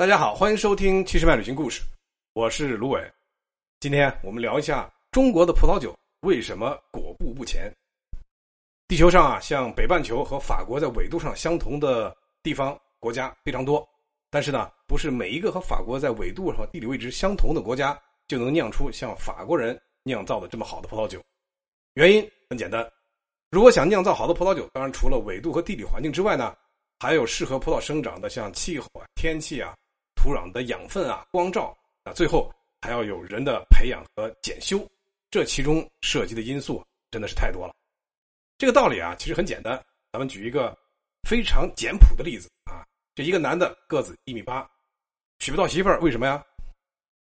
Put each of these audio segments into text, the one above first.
大家好，欢迎收听七十迈旅行故事，我是卢伟。今天我们聊一下中国的葡萄酒为什么果步不前。地球上啊，像北半球和法国在纬度上相同的地方国家非常多，但是呢，不是每一个和法国在纬度上地理位置相同的国家就能酿出像法国人酿造的这么好的葡萄酒。原因很简单，如果想酿造好的葡萄酒，当然除了纬度和地理环境之外呢，还有适合葡萄生长的像气候啊、天气啊。土壤的养分啊，光照啊，最后还要有人的培养和检修，这其中涉及的因素真的是太多了。这个道理啊，其实很简单。咱们举一个非常简朴的例子啊，这一个男的个子一米八，娶不到媳妇儿，为什么呀？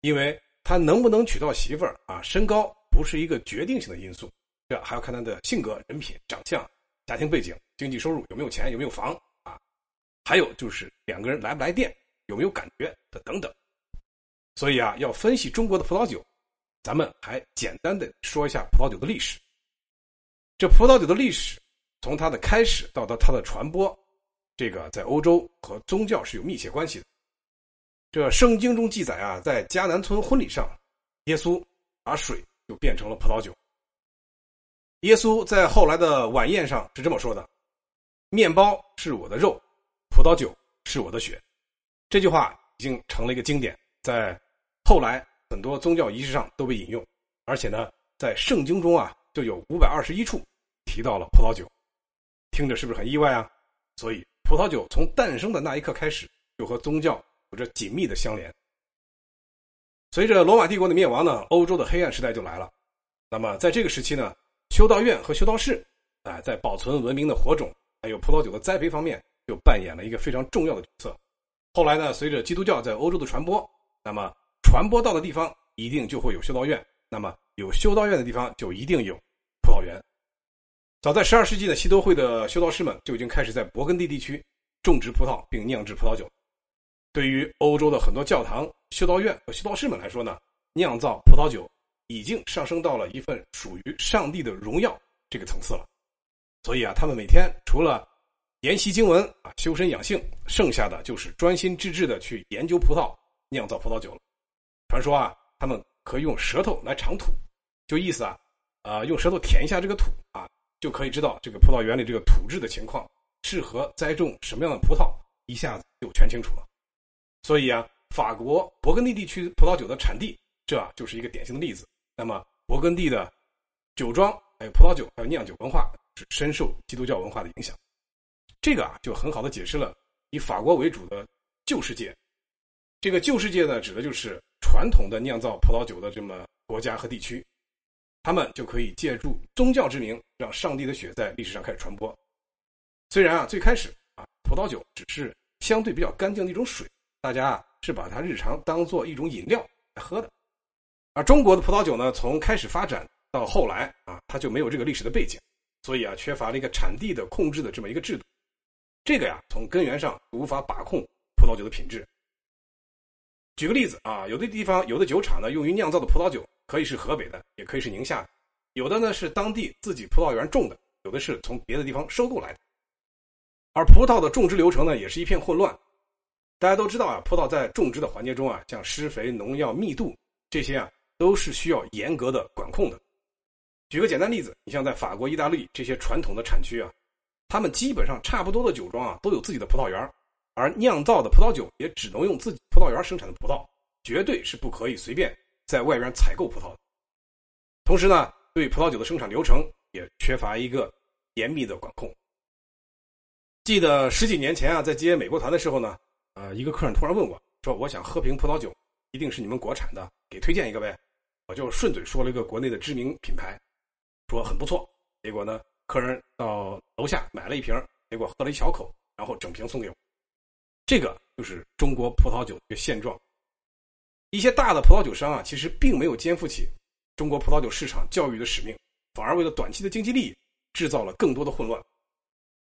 因为他能不能娶到媳妇儿啊，身高不是一个决定性的因素，这还要看他的性格、人品、长相、家庭背景、经济收入有没有钱、有没有房啊，还有就是两个人来不来电。有没有感觉的等等，所以啊，要分析中国的葡萄酒，咱们还简单的说一下葡萄酒的历史。这葡萄酒的历史，从它的开始到到它的传播，这个在欧洲和宗教是有密切关系的。这圣经中记载啊，在迦南村婚礼上，耶稣把水就变成了葡萄酒。耶稣在后来的晚宴上是这么说的：“面包是我的肉，葡萄酒是我的血。”这句话已经成了一个经典，在后来很多宗教仪式上都被引用，而且呢，在圣经中啊就有五百二十一处提到了葡萄酒，听着是不是很意外啊？所以葡萄酒从诞生的那一刻开始，就和宗教有着紧密的相连。随着罗马帝国的灭亡呢，欧洲的黑暗时代就来了。那么在这个时期呢，修道院和修道士啊，在保存文明的火种还有葡萄酒的栽培方面，就扮演了一个非常重要的角色。后来呢，随着基督教在欧洲的传播，那么传播到的地方一定就会有修道院，那么有修道院的地方就一定有葡萄园。早在十二世纪的西多会的修道士们就已经开始在勃艮第地区种植葡萄并酿制葡萄酒。对于欧洲的很多教堂、修道院和修道士们来说呢，酿造葡萄酒已经上升到了一份属于上帝的荣耀这个层次了。所以啊，他们每天除了研习经文啊，修身养性，剩下的就是专心致志的去研究葡萄，酿造葡萄酒了。传说啊，他们可以用舌头来尝土，就意思啊，啊，用舌头舔一下这个土啊，就可以知道这个葡萄园里这个土质的情况，适合栽种什么样的葡萄，一下子就全清楚了。所以啊，法国勃艮第地区葡萄酒的产地，这就是一个典型的例子。那么，勃艮第的酒庄还有葡萄酒还有酿酒文化，是深受基督教文化的影响。这个啊，就很好的解释了以法国为主的旧世界。这个旧世界呢，指的就是传统的酿造葡萄酒的这么国家和地区，他们就可以借助宗教之名，让上帝的血在历史上开始传播。虽然啊，最开始啊，葡萄酒只是相对比较干净的一种水，大家啊是把它日常当做一种饮料来喝的。而中国的葡萄酒呢，从开始发展到后来啊，它就没有这个历史的背景，所以啊，缺乏了一个产地的控制的这么一个制度。这个呀，从根源上无法把控葡萄酒的品质。举个例子啊，有的地方有的酒厂呢，用于酿造的葡萄酒可以是河北的，也可以是宁夏的，有的呢是当地自己葡萄园种的，有的是从别的地方收购来的。而葡萄的种植流程呢，也是一片混乱。大家都知道啊，葡萄在种植的环节中啊，像施肥、农药密度这些啊，都是需要严格的管控的。举个简单例子，你像在法国、意大利这些传统的产区啊。他们基本上差不多的酒庄啊，都有自己的葡萄园，而酿造的葡萄酒也只能用自己葡萄园生产的葡萄，绝对是不可以随便在外边采购葡萄。同时呢，对葡萄酒的生产流程也缺乏一个严密的管控。记得十几年前啊，在接美国团的时候呢，呃，一个客人突然问我说：“我想喝瓶葡萄酒，一定是你们国产的，给推荐一个呗。”我就顺嘴说了一个国内的知名品牌，说很不错。结果呢？客人到楼下买了一瓶，结果喝了一小口，然后整瓶送给我。这个就是中国葡萄酒的现状。一些大的葡萄酒商啊，其实并没有肩负起中国葡萄酒市场教育的使命，反而为了短期的经济利益，制造了更多的混乱。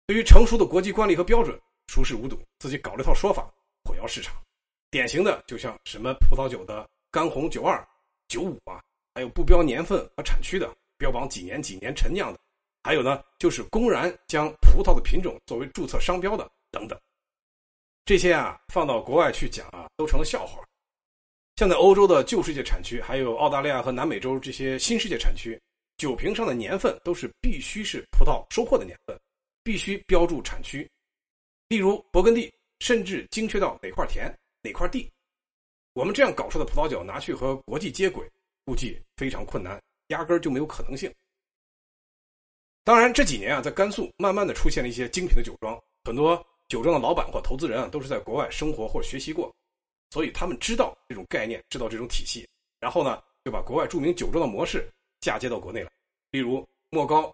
对于成熟的国际惯例和标准熟视无睹，自己搞了一套说法，混淆市场。典型的就像什么葡萄酒的干红九二、九五啊，还有不标年份和产区的，标榜几年几年陈酿的。还有呢，就是公然将葡萄的品种作为注册商标的等等，这些啊放到国外去讲啊，都成了笑话。像在欧洲的旧世界产区，还有澳大利亚和南美洲这些新世界产区，酒瓶上的年份都是必须是葡萄收获的年份，必须标注产区。例如勃艮第，甚至精确到哪块田、哪块地。我们这样搞出的葡萄酒拿去和国际接轨，估计非常困难，压根儿就没有可能性。当然，这几年啊，在甘肃慢慢的出现了一些精品的酒庄，很多酒庄的老板或投资人啊，都是在国外生活或学习过。所以他们知道这种概念，知道这种体系，然后呢，就把国外著名酒庄的模式嫁接到国内了。例如莫高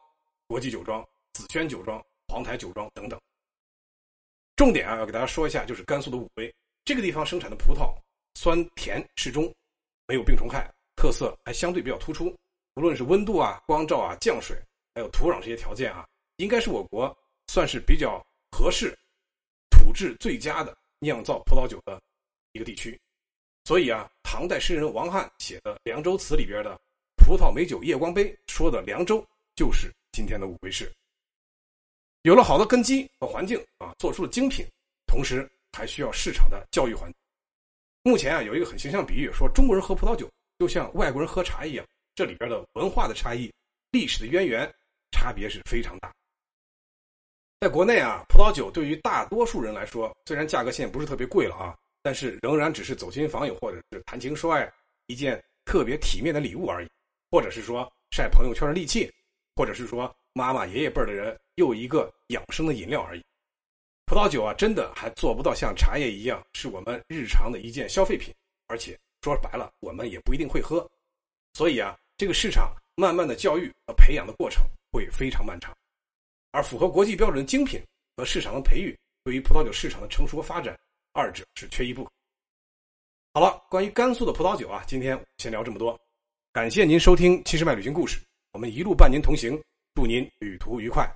国际酒庄、紫轩酒庄、黄台酒庄等等。重点啊，要给大家说一下，就是甘肃的武威这个地方生产的葡萄酸甜适中，没有病虫害，特色还相对比较突出。无论是温度啊、光照啊、降水，还有土壤这些条件啊，应该是我国算是比较合适、土质最佳的酿造葡萄酒的。一个地区，所以啊，唐代诗人王翰写的《凉州词》里边的“葡萄美酒夜光杯”说的凉州就是今天的武威市。有了好的根基和环境啊，做出了精品，同时还需要市场的教育环。目前啊，有一个很形象比喻，说中国人喝葡萄酒就像外国人喝茶一样，这里边的文化的差异、历史的渊源差别是非常大。在国内啊，葡萄酒对于大多数人来说，虽然价格现在不是特别贵了啊。但是仍然只是走亲访友或者是谈情说爱一件特别体面的礼物而已，或者是说晒朋友圈的利器，或者是说妈妈爷爷辈的人又一个养生的饮料而已。葡萄酒啊，真的还做不到像茶叶一样是我们日常的一件消费品，而且说白了，我们也不一定会喝。所以啊，这个市场慢慢的教育和培养的过程会非常漫长，而符合国际标准的精品和市场的培育，对于葡萄酒市场的成熟和发展。二者是缺一不可。好了，关于甘肃的葡萄酒啊，今天先聊这么多。感谢您收听《七十迈旅行故事》，我们一路伴您同行，祝您旅途愉快。